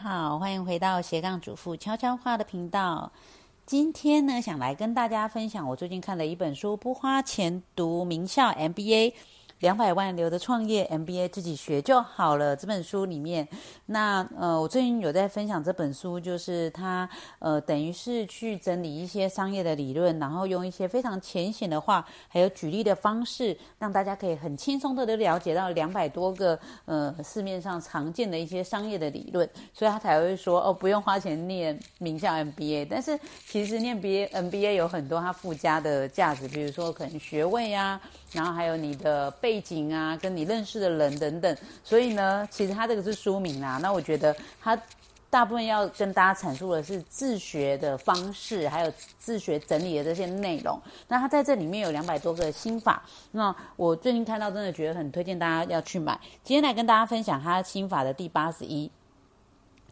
好，欢迎回到斜杠主妇悄悄话的频道。今天呢，想来跟大家分享我最近看的一本书，不花钱读名校 MBA。两百万留着创业 MBA 自己学就好了。这本书里面，那呃，我最近有在分享这本书，就是它呃，等于是去整理一些商业的理论，然后用一些非常浅显的话，还有举例的方式，让大家可以很轻松的都了解到两百多个呃市面上常见的一些商业的理论，所以他才会说哦，不用花钱念名校 MBA。但是其实念 B MBA 有很多它附加的价值，比如说可能学位啊。然后还有你的背背景啊，跟你认识的人等等，所以呢，其实它这个是书名啊。那我觉得它大部分要跟大家阐述的是自学的方式，还有自学整理的这些内容。那它在这里面有两百多个心法。那我最近看到，真的觉得很推荐大家要去买。今天来跟大家分享它心法的第八十一，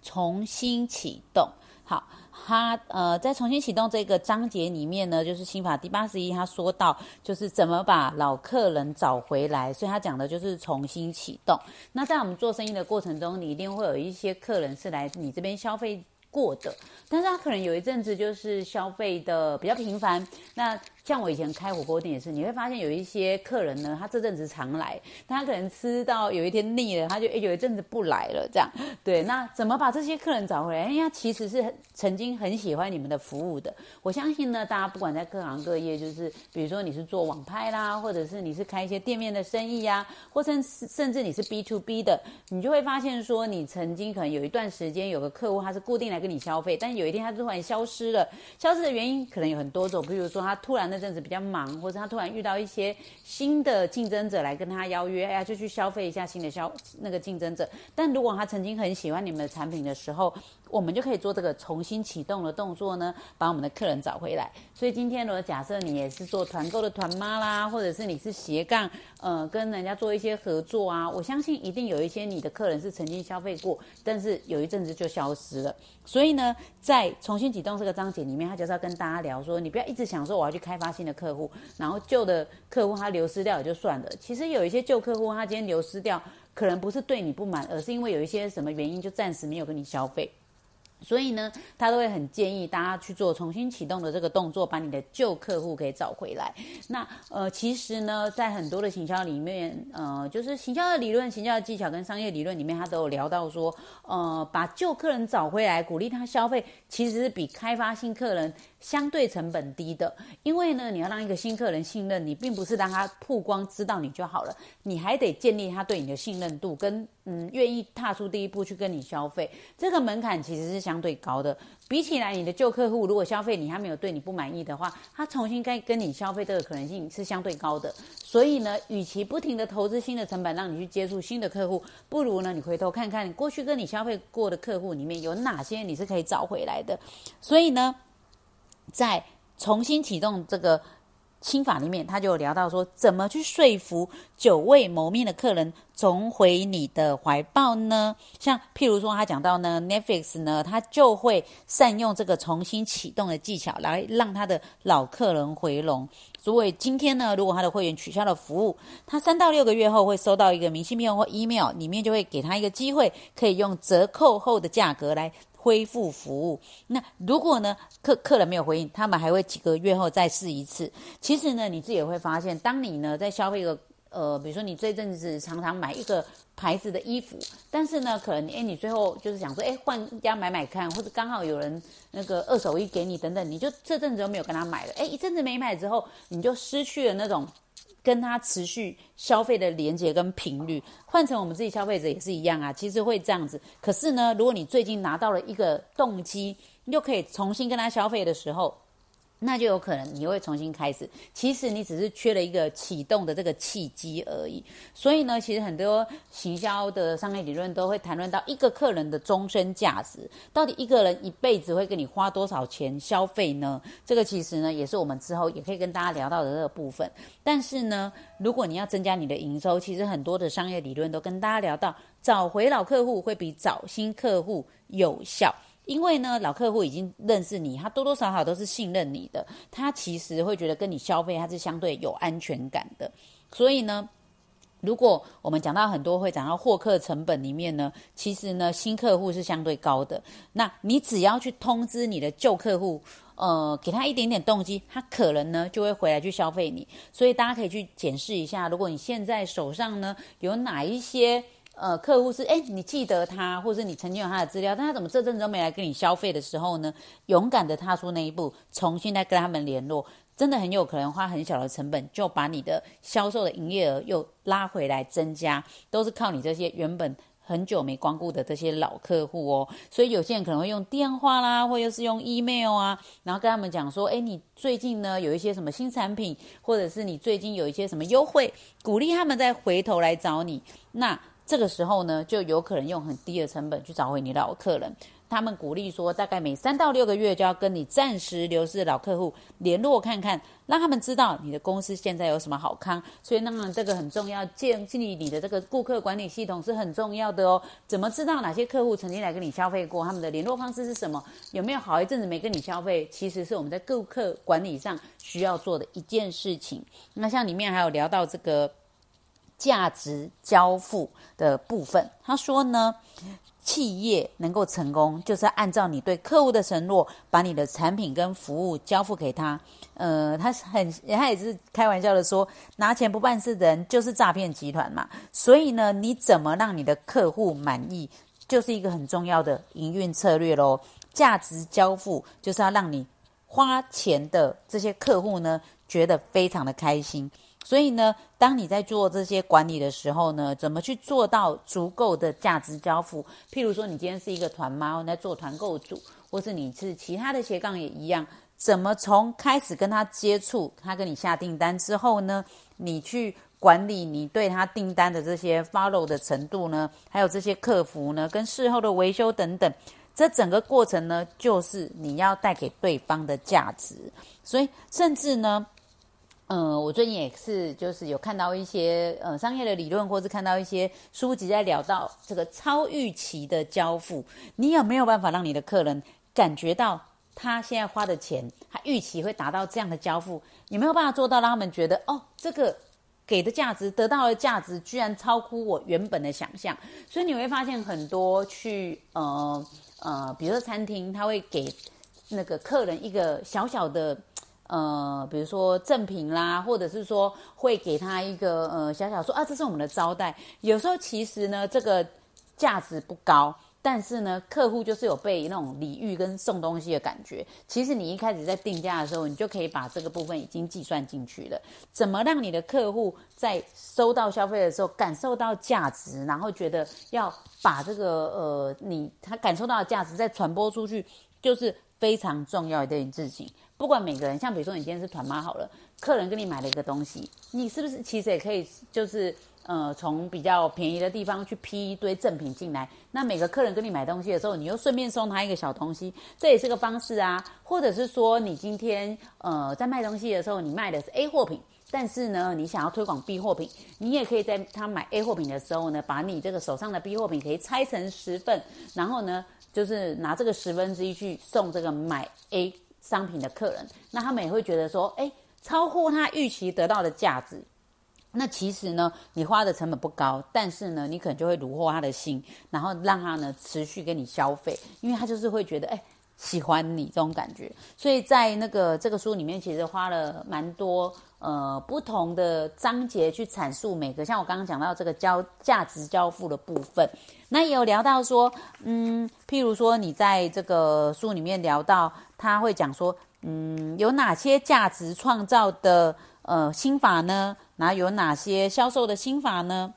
重新启动。好。他呃，在重新启动这个章节里面呢，就是心法第八十一，他说到就是怎么把老客人找回来，所以他讲的就是重新启动。那在我们做生意的过程中，你一定会有一些客人是来你这边消费过的，但是他可能有一阵子就是消费的比较频繁，那。像我以前开火锅店也是，你会发现有一些客人呢，他这阵子常来，他可能吃到有一天腻了，他就有一阵子不来了，这样。对，那怎么把这些客人找回来？哎呀，其实是曾经很喜欢你们的服务的。我相信呢，大家不管在各行各业，就是比如说你是做网拍啦，或者是你是开一些店面的生意呀，或甚甚至你是 B to B 的，你就会发现说，你曾经可能有一段时间有个客户，他是固定来跟你消费，但有一天他突然消失了，消失的原因可能有很多种，比如说他突然的。那阵子比较忙，或者他突然遇到一些新的竞争者来跟他邀约，哎呀，就去消费一下新的消那个竞争者。但如果他曾经很喜欢你们的产品的时候，我们就可以做这个重新启动的动作呢，把我们的客人找回来。所以今天如果假设你也是做团购的团妈啦，或者是你是斜杠，呃，跟人家做一些合作啊，我相信一定有一些你的客人是曾经消费过，但是有一阵子就消失了。所以呢，在重新启动这个章节里面，他就是要跟大家聊说，你不要一直想说我要去开发新的客户，然后旧的客户他流失掉也就算了。其实有一些旧客户他今天流失掉，可能不是对你不满，而是因为有一些什么原因就暂时没有跟你消费。所以呢，他都会很建议大家去做重新启动的这个动作，把你的旧客户给找回来。那呃，其实呢，在很多的行销里面，呃，就是行销的理论、行销的技巧跟商业理论里面，他都有聊到说，呃，把旧客人找回来，鼓励他消费，其实是比开发新客人。相对成本低的，因为呢，你要让一个新客人信任你，并不是让他曝光知道你就好了，你还得建立他对你的信任度，跟嗯愿意踏出第一步去跟你消费，这个门槛其实是相对高的。比起来，你的旧客户如果消费你还没有对你不满意的话，他重新该跟你消费这个可能性是相对高的。所以呢，与其不停的投资新的成本让你去接触新的客户，不如呢，你回头看看过去跟你消费过的客户里面有哪些你是可以找回来的。所以呢。在重新启动这个心法里面，他就聊到说，怎么去说服久未谋面的客人重回你的怀抱呢？像譬如说，他讲到呢，Netflix 呢，他就会善用这个重新启动的技巧，来让他的老客人回笼。所以今天呢，如果他的会员取消了服务，他三到六个月后会收到一个明信片或 email，里面就会给他一个机会，可以用折扣后的价格来。恢复服务。那如果呢客客人没有回应，他们还会几个月后再试一次。其实呢，你自己也会发现，当你呢在消费一个呃，比如说你这阵子常常买一个牌子的衣服，但是呢，可能哎你最后就是想说，哎换家买买看，或者刚好有人那个二手衣给你等等，你就这阵子都没有跟他买了。哎，一阵子没买之后，你就失去了那种。跟他持续消费的连接跟频率，换成我们自己消费者也是一样啊。其实会这样子，可是呢，如果你最近拿到了一个动机，又可以重新跟他消费的时候。那就有可能你会重新开始，其实你只是缺了一个启动的这个契机而已。所以呢，其实很多行销的商业理论都会谈论到一个客人的终身价值，到底一个人一辈子会跟你花多少钱消费呢？这个其实呢，也是我们之后也可以跟大家聊到的这个部分。但是呢，如果你要增加你的营收，其实很多的商业理论都跟大家聊到，找回老客户会比找新客户有效。因为呢，老客户已经认识你，他多多少少都是信任你的，他其实会觉得跟你消费他是相对有安全感的。所以呢，如果我们讲到很多会讲到获客成本里面呢，其实呢新客户是相对高的。那你只要去通知你的旧客户，呃，给他一点点动机，他可能呢就会回来去消费你。所以大家可以去检视一下，如果你现在手上呢有哪一些呃客户是哎你记得他，或者你曾经有他的资料，但他怎么这阵子都没来跟你消费的时候呢，勇敢的踏出那一步，重新再跟他们联络。真的很有可能花很小的成本，就把你的销售的营业额又拉回来增加，都是靠你这些原本很久没光顾的这些老客户哦。所以有些人可能会用电话啦，或者是用 email 啊，然后跟他们讲说：“哎，你最近呢有一些什么新产品，或者是你最近有一些什么优惠，鼓励他们再回头来找你。”那这个时候呢，就有可能用很低的成本去找回你老客人。他们鼓励说，大概每三到六个月就要跟你暂时流失的老客户联络看看，让他们知道你的公司现在有什么好康。所以，那么这个很重要，建建立你的这个顾客管理系统是很重要的哦。怎么知道哪些客户曾经来跟你消费过？他们的联络方式是什么？有没有好一阵子没跟你消费？其实是我们在顾客管理上需要做的一件事情。那像里面还有聊到这个价值交付的部分，他说呢。企业能够成功，就是按照你对客户的承诺，把你的产品跟服务交付给他。呃，他很，他也是开玩笑的说，拿钱不办事的人就是诈骗集团嘛。所以呢，你怎么让你的客户满意，就是一个很重要的营运策略喽。价值交付就是要让你花钱的这些客户呢，觉得非常的开心。所以呢，当你在做这些管理的时候呢，怎么去做到足够的价值交付？譬如说，你今天是一个团妈，在做团购组，或是你是其他的斜杠也一样，怎么从开始跟他接触，他跟你下订单之后呢，你去管理你对他订单的这些 follow 的程度呢，还有这些客服呢，跟事后的维修等等，这整个过程呢，就是你要带给对方的价值。所以，甚至呢。嗯，我最近也是，就是有看到一些呃商业的理论，或是看到一些书籍在聊到这个超预期的交付。你有没有办法让你的客人感觉到他现在花的钱，他预期会达到这样的交付？有没有办法做到让他们觉得哦，这个给的价值得到的价值居然超乎我原本的想象？所以你会发现很多去呃呃，比如说餐厅，他会给那个客人一个小小的。呃，比如说赠品啦，或者是说会给他一个呃小小说啊，这是我们的招待。有时候其实呢，这个价值不高，但是呢，客户就是有被那种礼遇跟送东西的感觉。其实你一开始在定价的时候，你就可以把这个部分已经计算进去了。怎么让你的客户在收到消费的时候感受到价值，然后觉得要把这个呃你他感受到的价值再传播出去，就是非常重要的一件事情。不管每个人，像比如说你今天是团妈好了，客人跟你买了一个东西，你是不是其实也可以就是呃从比较便宜的地方去批一堆赠品进来？那每个客人跟你买东西的时候，你又顺便送他一个小东西，这也是个方式啊。或者是说你今天呃在卖东西的时候，你卖的是 A 货品，但是呢你想要推广 B 货品，你也可以在他买 A 货品的时候呢，把你这个手上的 B 货品可以拆成十份，然后呢就是拿这个十分之一去送这个买 A。商品的客人，那他们也会觉得说，哎，超乎他预期得到的价值。那其实呢，你花的成本不高，但是呢，你可能就会虏获他的心，然后让他呢持续跟你消费，因为他就是会觉得，哎，喜欢你这种感觉。所以在那个这个书里面，其实花了蛮多呃不同的章节去阐述每个，像我刚刚讲到这个交价值交付的部分。那也有聊到说，嗯，譬如说你在这个书里面聊到，他会讲说，嗯，有哪些价值创造的呃心法呢？然后有哪些销售的心法呢？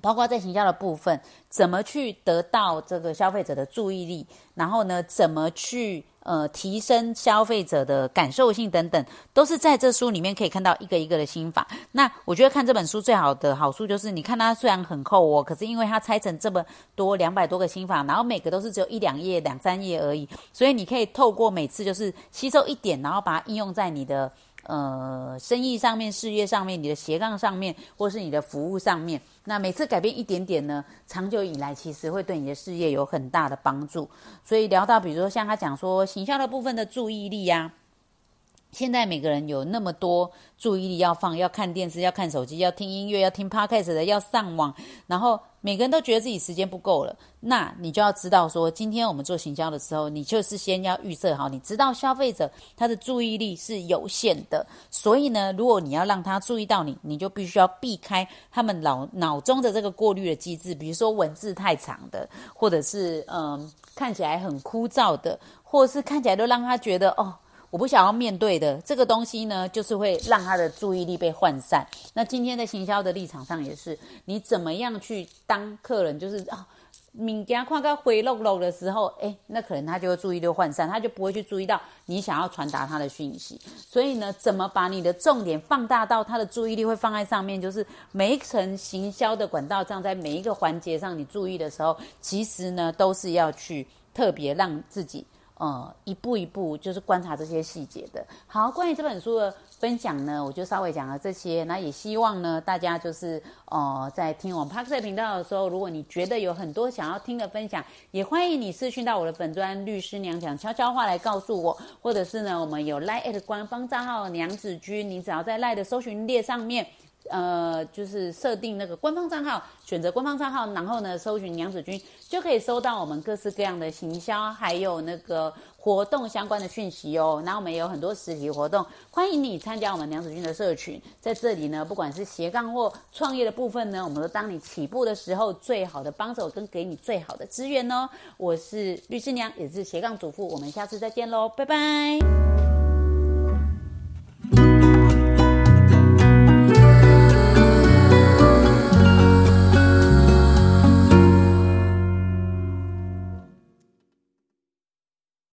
包括在行销的部分，怎么去得到这个消费者的注意力？然后呢，怎么去？呃，提升消费者的感受性等等，都是在这书里面可以看到一个一个的心法。那我觉得看这本书最好的好处就是，你看它虽然很厚哦，可是因为它拆成这么多两百多个心法，然后每个都是只有一两页、两三页而已，所以你可以透过每次就是吸收一点，然后把它应用在你的。呃，生意上面、事业上面、你的斜杠上面，或是你的服务上面，那每次改变一点点呢，长久以来其实会对你的事业有很大的帮助。所以聊到，比如说像他讲说行销的部分的注意力呀，现在每个人有那么多注意力要放，要看电视，要看手机，要听音乐，要听 podcast 的，要上网，然后每个人都觉得自己时间不够了。那你就要知道说，今天我们做行销的时候，你就是先要预设好，你知道消费者他的注意力是有限的，所以呢，如果你要让他注意到你，你就必须要避开他们脑脑中的这个过滤的机制，比如说文字太长的，或者是嗯看起来很枯燥的，或者是看起来都让他觉得哦。我不想要面对的这个东西呢，就是会让他的注意力被涣散。那今天在行销的立场上也是，你怎么样去当客人，就是啊，敏感看到回漏漏的时候，哎，那可能他就会注意力涣散，他就不会去注意到你想要传达他的讯息。所以呢，怎么把你的重点放大到他的注意力会放在上面，就是每一层行销的管道上，在每一个环节上你注意的时候，其实呢，都是要去特别让自己。呃，一步一步就是观察这些细节的。好，关于这本书的分享呢，我就稍微讲了这些。那也希望呢，大家就是呃，在听我们 p a r k 频道的时候，如果你觉得有很多想要听的分享，也欢迎你私讯到我的粉专律师娘讲悄悄话来告诉我，或者是呢，我们有 Line 官方账号娘子君，你只要在 lie 的搜寻列上面。呃，就是设定那个官方账号，选择官方账号，然后呢，搜寻娘子军，就可以收到我们各式各样的行销，还有那个活动相关的讯息哦。那我们也有很多实体活动，欢迎你参加我们娘子军的社群。在这里呢，不管是斜杠或创业的部分呢，我们都当你起步的时候最好的帮手，跟给你最好的资源哦。我是律师娘，也是斜杠主妇，我们下次再见喽，拜拜。